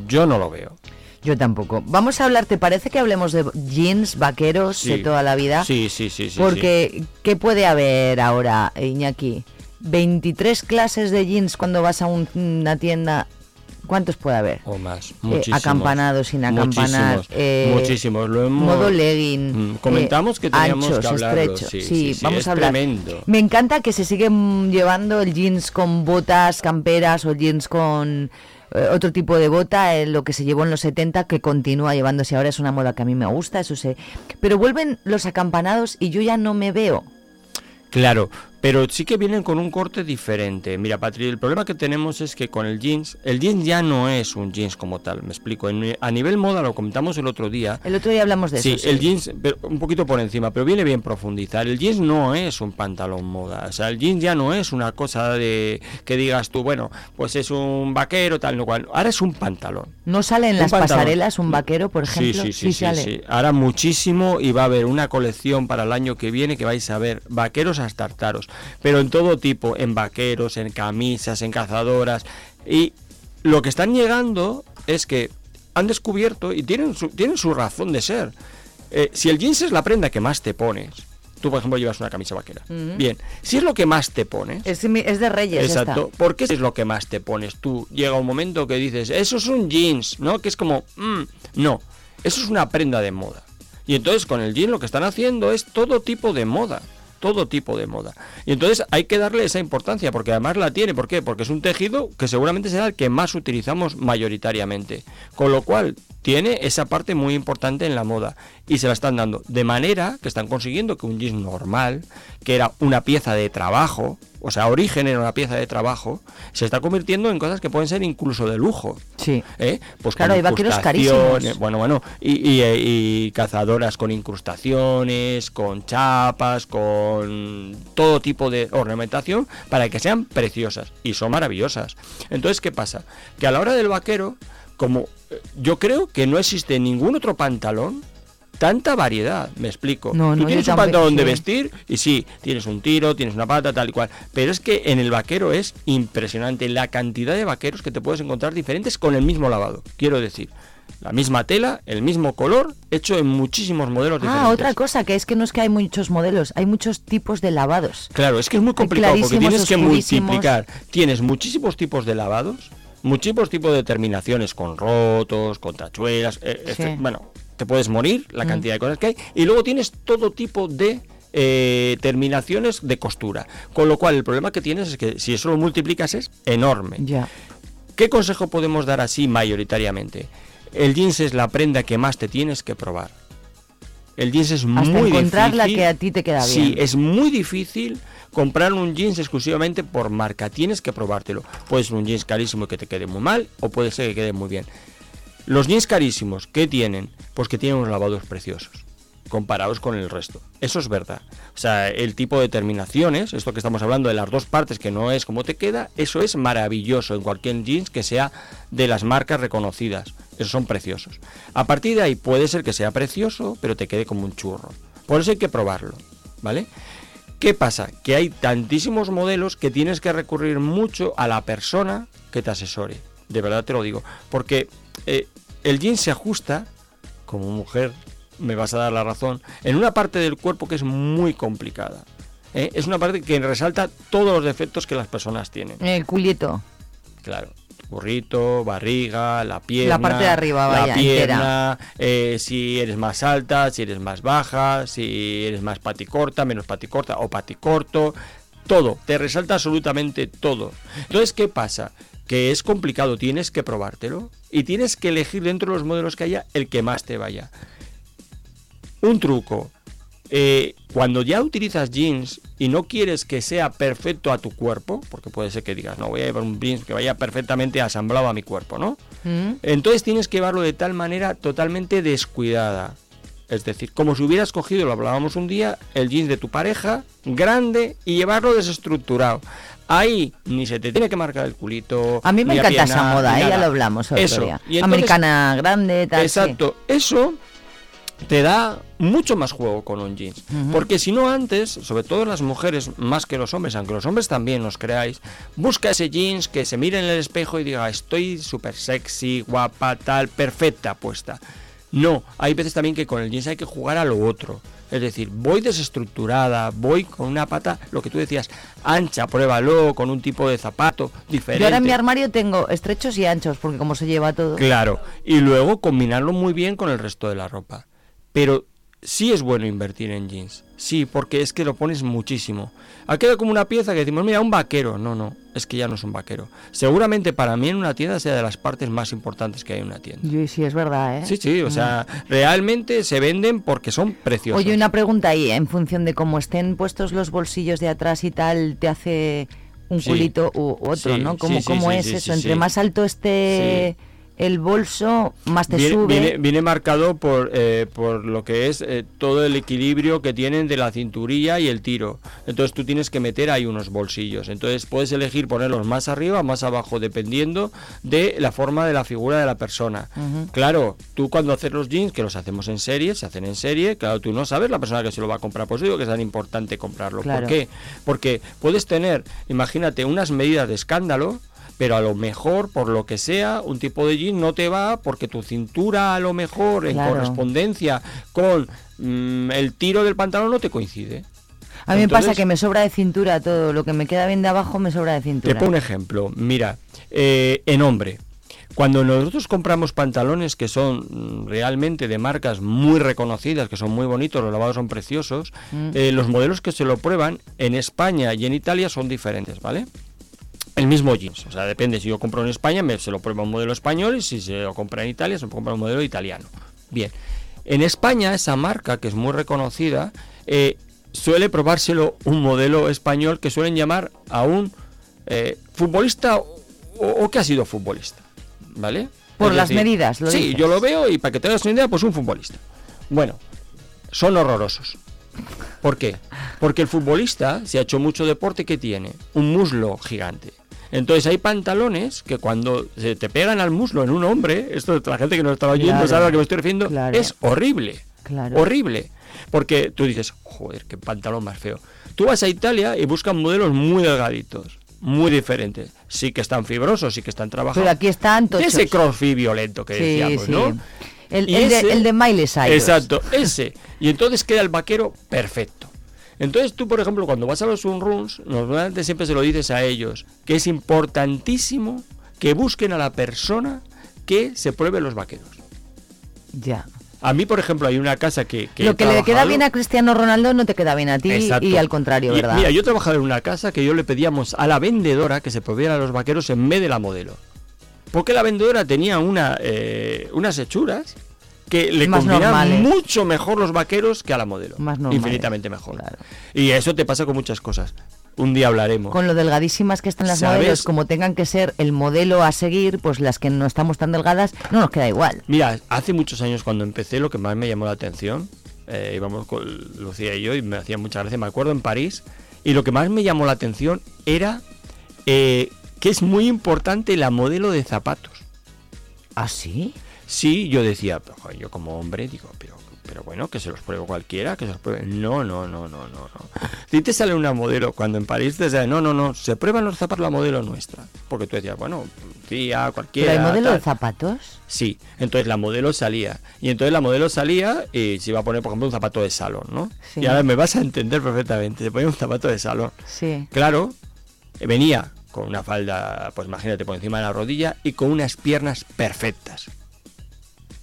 yo no lo veo. Yo tampoco. Vamos a hablar, ¿te parece que hablemos de jeans, vaqueros de Sí. toda la vida? Sí, sí, sí, sí. Porque, ¿qué puede haber ahora, Iñaki? 23 clases de jeans cuando vas a un- una tienda. ¿Cuántos puede haber? O más. Eh, Muchísimos. acampanados, sin acampanar. Muchísimos. eh, muchísimos. Lo hemos... Modo legging. Mm, comentamos eh, que teníamos anchos, que hablarlo, sí, Sí, sí, sí, vamos es a hablar. tremendo. Me encanta que se sigue mm, llevando el jeans con botas, camperas o jeans con otro tipo de bota, eh, lo que se llevó en los 70, que continúa llevándose ahora, es una moda que a mí me gusta, eso sé. Pero vuelven los acampanados y yo ya no me veo. Claro, pero sí que vienen con un corte diferente. Mira, Patri, el problema que tenemos es que con el jeans, el jeans ya no es un jeans como tal, me explico. En- a nivel moda, lo comentamos el otro día, El otro día hablamos de Sí, eso. el jeans, pero un poquito por encima, pero viene bien profundizar. El jeans no es un pantalón moda, o sea, el jeans ya no es una cosa de que digas tú, bueno, pues es un vaquero, tal, no cual. Ahora es un pantalón. ¿No sale en Un las pantalón. pasarelas un vaquero, por ejemplo? Sí, sí, sí, sí, sale. sí. Ahora muchísimo y va a haber una colección para el año que viene que vais a ver vaqueros hasta tartaros, pero en todo tipo, en vaqueros, en camisas, en cazadoras y lo que están llegando es que han descubierto y tienen su, tienen su razón de ser. Eh, si el jeans es la prenda que más te pones, tú por ejemplo llevas una camisa vaquera, bien, si es lo que más te pones, Es, de Reyes. esta. Exacto. ¿Por qué es lo que más te pones? Tú llega un momento que dices, eso es un jeans, ¿no? Que es como, mm, no, eso es una prenda de moda. Y entonces con el jean lo que están haciendo es todo tipo de moda. Todo tipo de moda. Y entonces hay que darle esa importancia, porque además la tiene. ¿Por qué? Porque es un tejido que seguramente será el que más utilizamos mayoritariamente. Con lo cual, tiene esa parte muy importante en la moda. Y se la están dando. De manera que están consiguiendo que un jeans normal, que era una pieza de trabajo, o sea, origen era una pieza de trabajo, se está convirtiendo en cosas que pueden ser incluso de lujo. Sí. ¿eh? Pues Claro, hay vaqueros carísimos. Bueno, bueno, y, y, y cazadoras con incrustaciones, con chapas, con todo tipo de ornamentación para que sean preciosas y son maravillosas. Entonces, ¿qué pasa? Que a la hora del vaquero, como eh, yo creo que no existe ningún otro pantalón tanta variedad, me explico. No, Tú no, tienes un pantalón de vestir y sí, tienes un tiro, tienes una pata, tal y cual. Pero es que en el vaquero es impresionante la cantidad de vaqueros que te puedes encontrar diferentes con el mismo lavado. Quiero decir, la misma tela, el mismo color, hecho en muchísimos modelos diferentes. Ah, otra cosa, que es que no es que hay muchos modelos, hay muchos tipos de lavados. Claro, es que es muy complicado porque tienes que multiplicar. Tienes muchísimos tipos de lavados, muchísimos tipos de terminaciones con rotos, con tachuelas, eh, Sí. este- bueno, te puedes morir la Mm. cantidad de cosas que hay. Y luego tienes todo tipo de eh, terminaciones de costura. Con lo cual el problema que tienes es que si eso lo multiplicas es enorme. Ya. ¿Qué consejo podemos dar así mayoritariamente? El jeans es la prenda que más te tienes que probar. El jeans es Hasta muy encontrar la difícil. que a ti te queda Sí, bien. es muy difícil comprar un jeans exclusivamente por marca. Tienes que probártelo. Puede ser un jeans carísimo y que te quede muy mal o puede ser que quede muy bien. Los jeans carísimos, ¿qué tienen? Pues que tienen unos lavados preciosos comparados con el resto. Eso es verdad. O sea, el tipo de terminaciones, esto que estamos hablando de las dos partes que no es como te queda, eso es maravilloso en cualquier jeans que sea de las marcas reconocidas. Esos son preciosos. A partir de ahí puede ser que sea precioso, pero te quede como un churro. Por eso hay que probarlo, ¿vale? ¿Qué pasa? Que hay tantísimos modelos que tienes que recurrir mucho a la persona que te asesore. De verdad te lo digo. Porque eh, el jean se ajusta como mujer me vas a dar la razón, en una parte del cuerpo que es muy complicada. ¿eh? Es una parte que resalta todos los defectos que las personas tienen. El culito. Claro. Burrito, barriga, la pierna. La parte de arriba, la vaya, pierna, eh, si eres más alta, si eres más baja, si eres más paticorta, menos paticorta o paticorto. Todo, te resalta absolutamente todo. Entonces, ¿qué pasa? Que es complicado, tienes que probártelo y tienes que elegir dentro de los modelos que haya el que más te vaya. Un truco, eh, cuando ya utilizas jeans y no quieres que sea perfecto a tu cuerpo, porque puede ser que digas, no, voy a llevar un jeans que vaya perfectamente asamblado a mi cuerpo, ¿no? Mm. Entonces tienes que llevarlo de tal manera totalmente descuidada. Es decir, como si hubieras cogido, lo hablábamos un día, el jeans de tu pareja, grande, y llevarlo desestructurado. Ahí ni se te tiene que marcar el culito. A mí me encanta esa moda, ¿eh? ya lo hablamos otro Eso. día. Y entonces- Americana grande, tal. sí. Exacto, eso te da mucho más juego con un jeans. Porque si no antes, sobre todo las mujeres más que los hombres, aunque los hombres también los creáis, busca ese jeans que se mire en el espejo y diga, estoy súper sexy, guapa, tal, perfecta puesta. No, hay veces también que con el jeans hay que jugar a lo otro. Es decir, voy desestructurada, voy con una pata, lo que tú decías, ancha, pruébalo, con un tipo de zapato diferente. Yo ahora en mi armario tengo estrechos y anchos, porque como se lleva todo. Claro, y luego combinarlo muy bien con el resto de la ropa. Pero sí es bueno invertir en jeans, sí, porque es que lo pones muchísimo. Ha quedado como una pieza que decimos, mira, un vaquero. No, no, es que ya no es un vaquero. Seguramente para mí en una tienda sea de las partes más importantes que hay en una tienda. Yo, sí, es verdad, ¿eh? Sí, sí, o sea, realmente se venden porque son preciosos. Oye, una pregunta ahí, en función de cómo estén puestos los bolsillos de atrás y tal, te hace un Sí. culito u otro, Sí, ¿no? ¿Cómo, sí, cómo es eso? Entre más alto esté el bolso, más te viene, sube. viene- viene marcado por, eh, por lo que es eh, todo el equilibrio que tienen de la cinturilla y el tiro. Entonces tú tienes que meter ahí unos bolsillos. Entonces puedes elegir ponerlos más arriba, más abajo, dependiendo de la forma de la figura de la persona. Claro, tú cuando haces los jeans, que los hacemos en serie, se hacen en serie, claro, tú no sabes la persona que se lo va a comprar. Por eso digo que es tan importante comprarlo. Claro. ¿Por qué? Porque puedes tener, imagínate, unas medidas de escándalo, pero a lo mejor, por lo que sea, un tipo de jean no te va porque tu cintura a lo mejor en Claro. correspondencia con mm, el tiro del pantalón no te coincide. A mí me pasa que me sobra de cintura todo, lo que me queda bien de abajo me sobra de Te cintura. pongo un ejemplo. Mira, eh, en hombre, cuando nosotros compramos pantalones que son mm, realmente de marcas muy reconocidas, que son muy bonitos, los lavados son preciosos, Mm. eh, los modelos que se lo prueban en España y en Italia son diferentes, ¿vale? El mismo jeans, o sea, depende, si yo compro en España me, se lo prueba un modelo español y si se lo compra en Italia se lo compra un modelo italiano. Bien, en España esa marca que es muy reconocida eh, suele probárselo un modelo español que suelen llamar a un eh, futbolista o, o que ha sido futbolista, ¿vale? Por Es las medidas, lo Sí, dices. yo lo veo y para que te hagas una idea, pues un futbolista. Bueno, son horrorosos. ¿Por qué? Porque el futbolista, si ha hecho mucho deporte, ¿qué tiene? Un muslo gigante. Entonces hay pantalones que cuando se te pegan al muslo en un hombre, esto la gente que nos está oyendo Claro, sabe a lo que me estoy refiriendo, claro. es horrible. Claro. Horrible. Porque tú dices, joder, qué pantalón más feo. Tú vas a Italia y buscan modelos muy delgaditos, muy diferentes. Sí que están fibrosos, sí que están trabajados. Pero aquí están tochos. ese crossfit violento que Sí, decíamos, sí. ¿no? El, de, el de Miley Cyrus. Exacto, ese. Y entonces queda el vaquero perfecto. Entonces tú, por ejemplo, cuando vas a los sunruns, normalmente siempre se lo dices a ellos, que es importantísimo que busquen a la persona que se pruebe los vaqueros. Ya. A mí, por ejemplo, hay una casa que... Lo que le queda bien a Cristiano Ronaldo no te queda bien a ti Exacto. y al contrario, Y, ¿verdad? Mira, yo he trabajado en una casa que yo le pedíamos a la vendedora que se probiera los vaqueros en vez de la modelo. Porque la vendedora tenía una, eh, unas hechuras que le normales. mucho mejor los vaqueros que a la modelo. Más Infinitamente mejor. Y eso te pasa con muchas cosas. Un día hablaremos. Con lo delgadísimas que están las ¿Sabes? modelos, como tengan que ser el modelo a seguir, pues las que no estamos tan delgadas, no nos queda igual. Mira, hace muchos años cuando empecé lo que más me llamó la atención, eh, íbamos con Lucía y yo y me hacía mucha gracia, me acuerdo en París, y lo que más me llamó la atención era eh, que es muy importante la modelo de zapatos. ¿Ah, sí? Sí, yo decía, "Pero, joder, yo como hombre digo, pero, pero bueno, que se los pruebe cualquiera, que se los pruebe. No, no, no, no, no, no. Si te sale una modelo cuando en París te sale, no, no, no, se prueban los zapatos la modelo nuestra. Porque tú decías, bueno, tía, cualquiera. ¿Pero hay modelo tal. de zapatos? Sí, entonces la modelo salía. Y entonces la modelo salía y se iba a poner, por ejemplo, un zapato de salón, ¿no? Sí. Y ahora me vas a entender perfectamente. Se ponía un zapato de salón. Sí. Claro, eh, venía con una falda, pues imagínate, por encima de la rodilla y con unas piernas perfectas.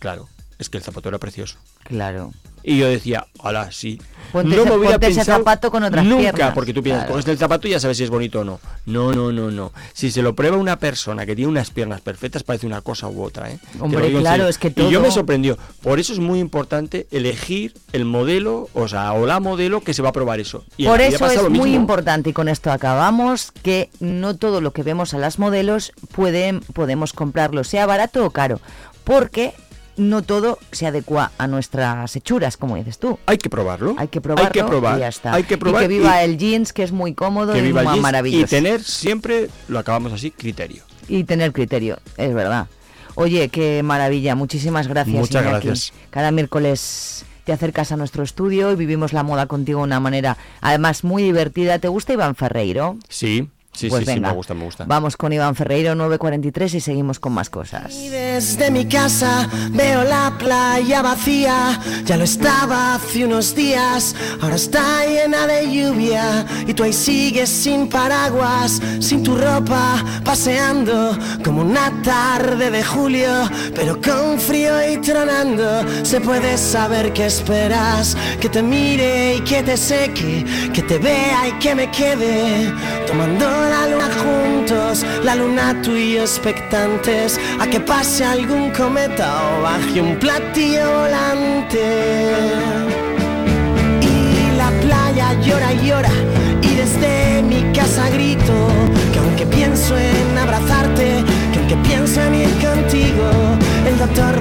Claro, es que el zapato era precioso. Claro. Y yo decía, hola, sí. Ponte ese- ponte ese zapato con otras nunca, piernas, porque tú piensas, claro. coges el zapato y ya sabes si es bonito o no. No, no, no, no. Si se lo prueba una persona que tiene unas piernas perfectas, parece una cosa u otra, ¿eh? Hombre, claro, es que Y yo todo- me sorprendió. Por eso es muy importante elegir el modelo, o sea, o la modelo que se va a probar eso. Y Por eso es muy importante y con esto acabamos que no todo lo que vemos a las modelos pueden, podemos comprarlo, sea barato o caro, porque no todo se adecua a nuestras hechuras, como dices tú. Hay que probarlo. Hay que probarlo Hay que probar. y ya está. Hay que probar y que viva y- el jeans, que es muy cómodo que y viva el jeans maravilloso. y tener siempre, lo acabamos así, criterio. Y tener criterio, es verdad. Oye, qué maravilla, muchísimas gracias. Muchas Iñaki. gracias. Cada miércoles te acercas a nuestro estudio y vivimos la moda contigo de una manera, además, muy divertida. ¿Te gusta Iván Ferreiro? Sí, sí, Pues sí, sí, venga, me gusta, me gusta. Vamos con Iván Ferreiro, 9.43 y seguimos con más cosas. Desde mi casa veo la playa vacía, ya lo estaba hace unos días, ahora está llena de lluvia y tú ahí sigues sin paraguas, sin tu ropa, paseando como una tarde de julio, pero con frío y tronando, se puede saber qué esperas, que te mire y que te seque, que te vea y que me quede, tomando la luna juntos, la luna tú y expectantes a que pase algún cometa o baje un platillo volante. Y la playa llora y llora y desde mi casa grito que aunque pienso en abrazarte, que aunque pienso en ir contigo, el doctor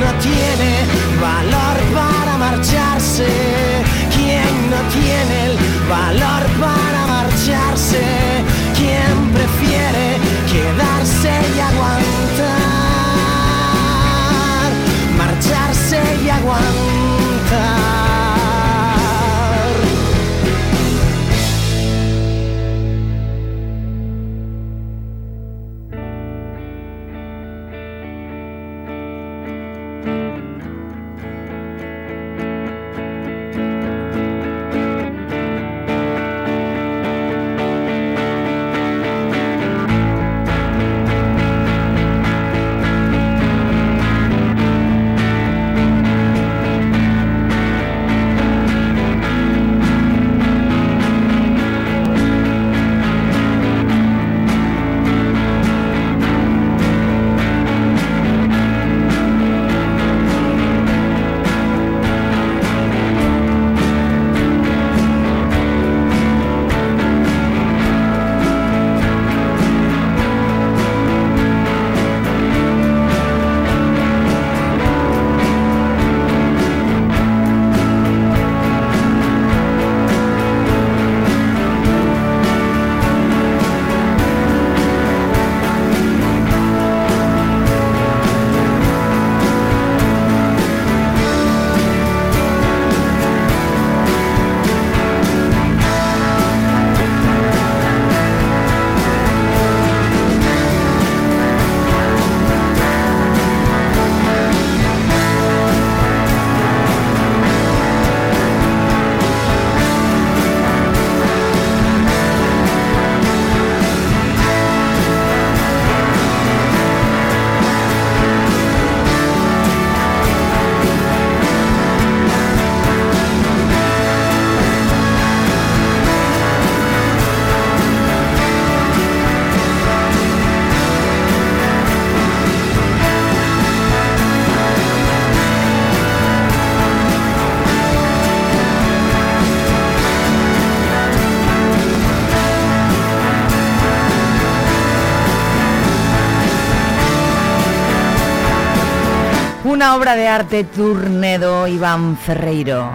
no tiene valor para marcharse? ¿Quién no tiene el valor para marcharse? ¿Quién prefiere quedarse y aguantar? Marcharse y aguantar. Una obra de arte Turnedo Iván Ferreiro.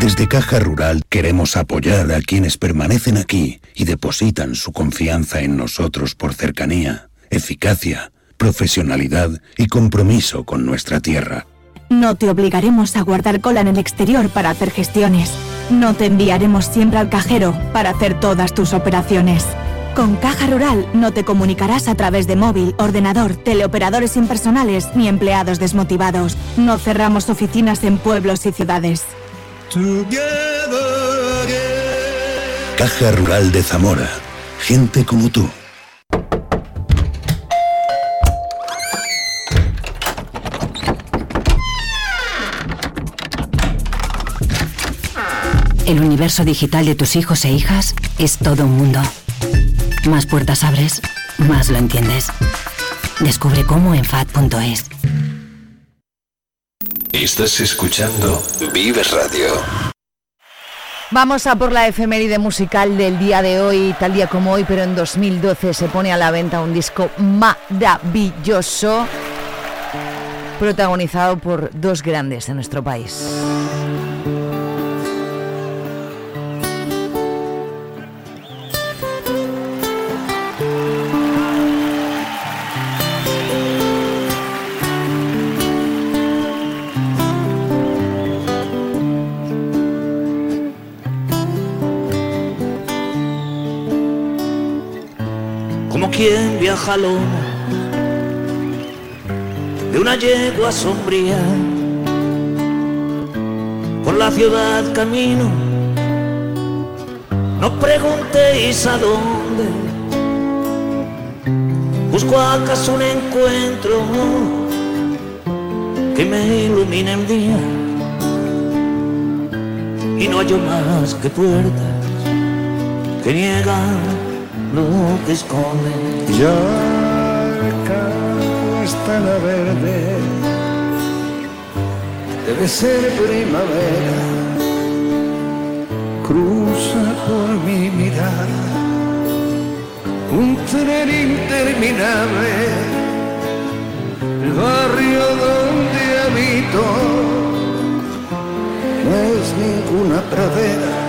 Desde Caja Rural queremos apoyar a quienes permanecen aquí y depositan su confianza en nosotros por cercanía, eficacia, profesionalidad y compromiso con nuestra tierra. No te obligaremos a guardar cola en el exterior para hacer gestiones. No te enviaremos siempre al cajero para hacer todas tus operaciones. Con Caja Rural no te comunicarás a través de móvil, ordenador, teleoperadores impersonales ni empleados desmotivados. No cerramos oficinas en pueblos y ciudades. Caja Rural de Zamora. Gente como tú. El universo digital de tus hijos e hijas es todo un mundo. Más puertas abres, más lo entiendes. Descubre cómo en FAD.es. Estás escuchando Vives Radio. Vamos a por la efeméride musical del día de hoy, tal día como hoy, pero en 2012 se pone a la venta un disco maravilloso protagonizado por dos grandes de nuestro país. Quien viaja lomo de una yegua sombría. Por la ciudad camino, no preguntéis a dónde. Busco acaso un encuentro que me ilumine el día. Y no hallo más que puertas que niegan lo que esconde. Ya está la verde, debe ser primavera, cruza por mi mirada un tren interminable, el barrio donde habito. No es ninguna pradera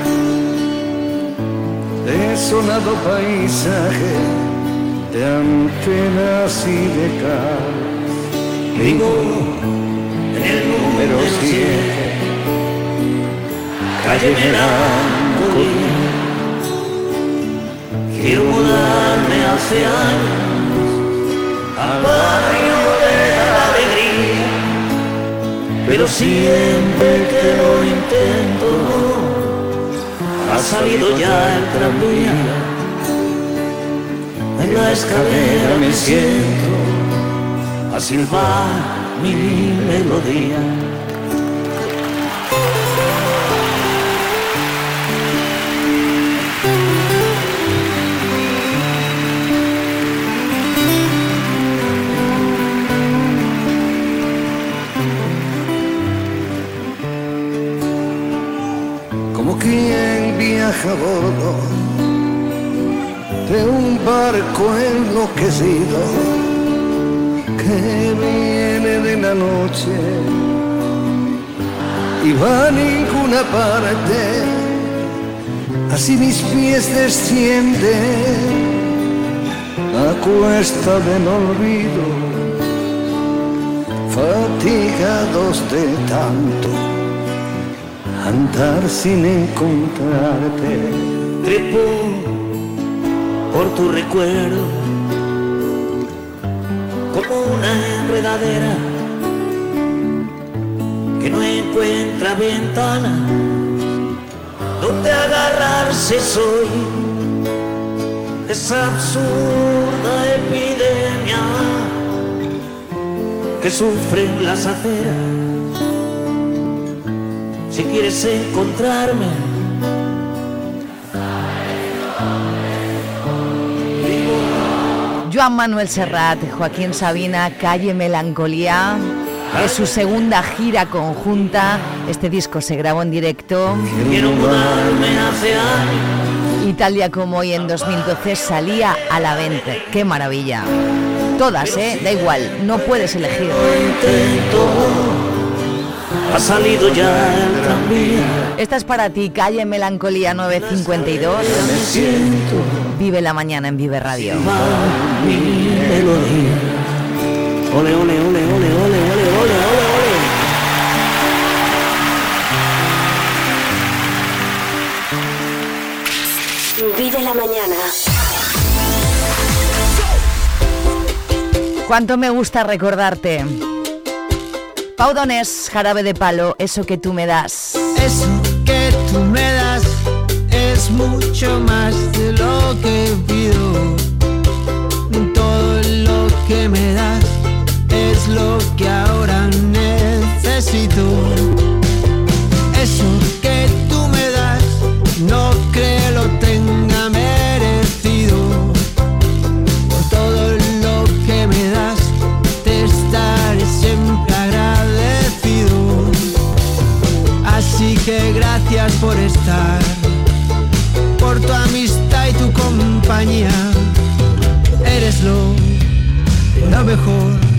desolado paisaje de antenas y de cal. Vivo en el número 7, calle Melancolía. Quiero mudarme hace años al barrio de la alegría, pero siempre que lo intento ha salido ya el tranvía. La escalera me siento a silbar mi melodía. como quien viaja a bordo barco enloquecido que viene de la noche y va a ninguna parte. Así mis pies descienden a cuesta del olvido, fatigados de tanto andar sin encontrarte. Por tu recuerdo como una enredadera que no encuentra ventana donde agarrarse soy esa absurda epidemia que sufren las aceras si quieres encontrarme. Joan Manuel Serrat, Joaquín Sabina, Calle Melancolía. Es su segunda gira conjunta. Este disco se grabó en directo. Quiero mudarme día como hoy en 2012 salía a la venta. ¡Qué maravilla! Todas, ¿eh? Da igual, no puedes elegir. Ha salido ya. Esta es para ti, calle Melancolía 952. Vive la mañana en Vive Radio. Ole, ole, ole, ole, ole, ole, ole, ole, ole. Vive la mañana. Cuánto me gusta recordarte. Pau Donés, jarabe de palo, eso que tú me das. Eso que tú me das es mucho más de lo que pido. Todo lo que me das es lo que ahora necesito. Eres lo, lo mejor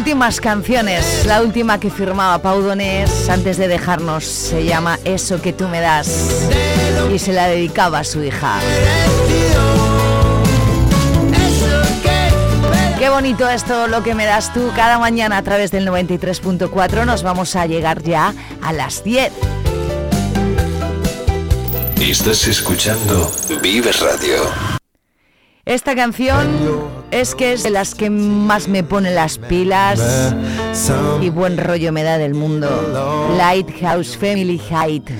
últimas canciones, la última que firmaba Pau Donés antes de dejarnos se llama Eso que tú me das y se la dedicaba a su hija. Qué bonito esto lo que me das tú cada mañana a través del 93.4. Nos vamos a llegar ya a las 10. Estás escuchando Vive Radio. Esta canción es que es de las que más me pone las pilas y buen rollo me da del mundo. Lighthouse Family Height.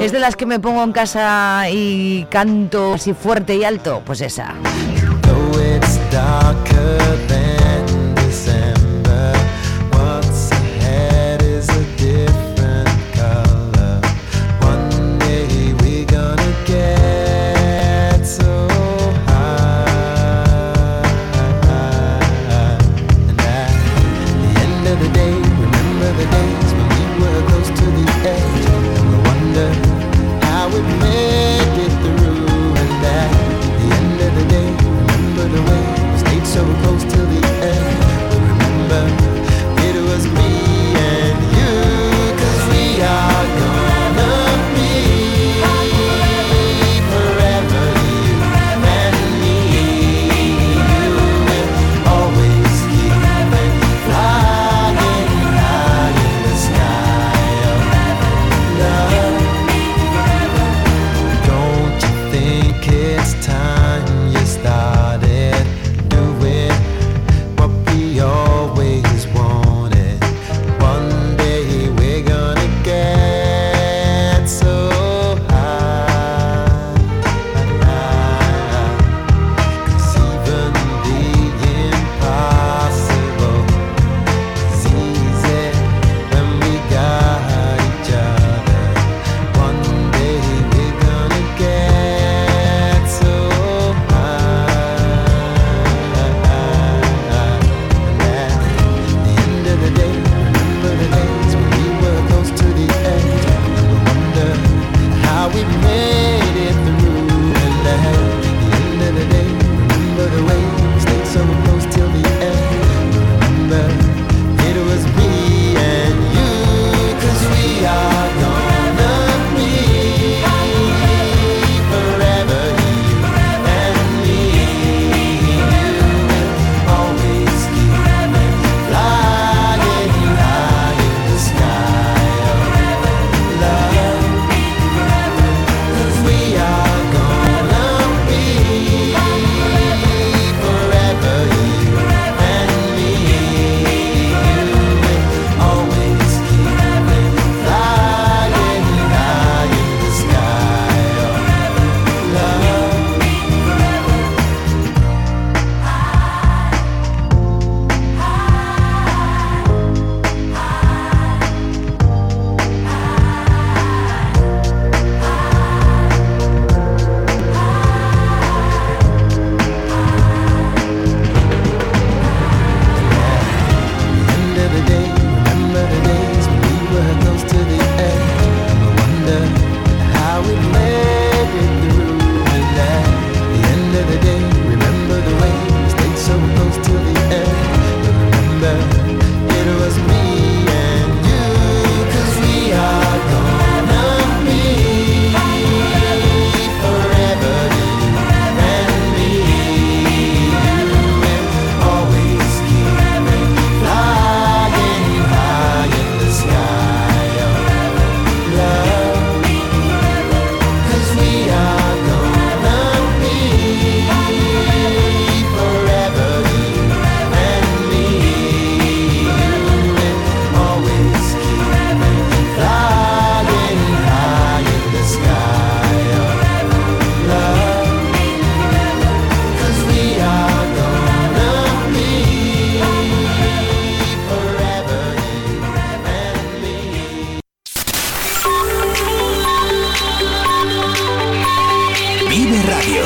Es de las que me pongo en casa y canto así fuerte y alto. Pues esa.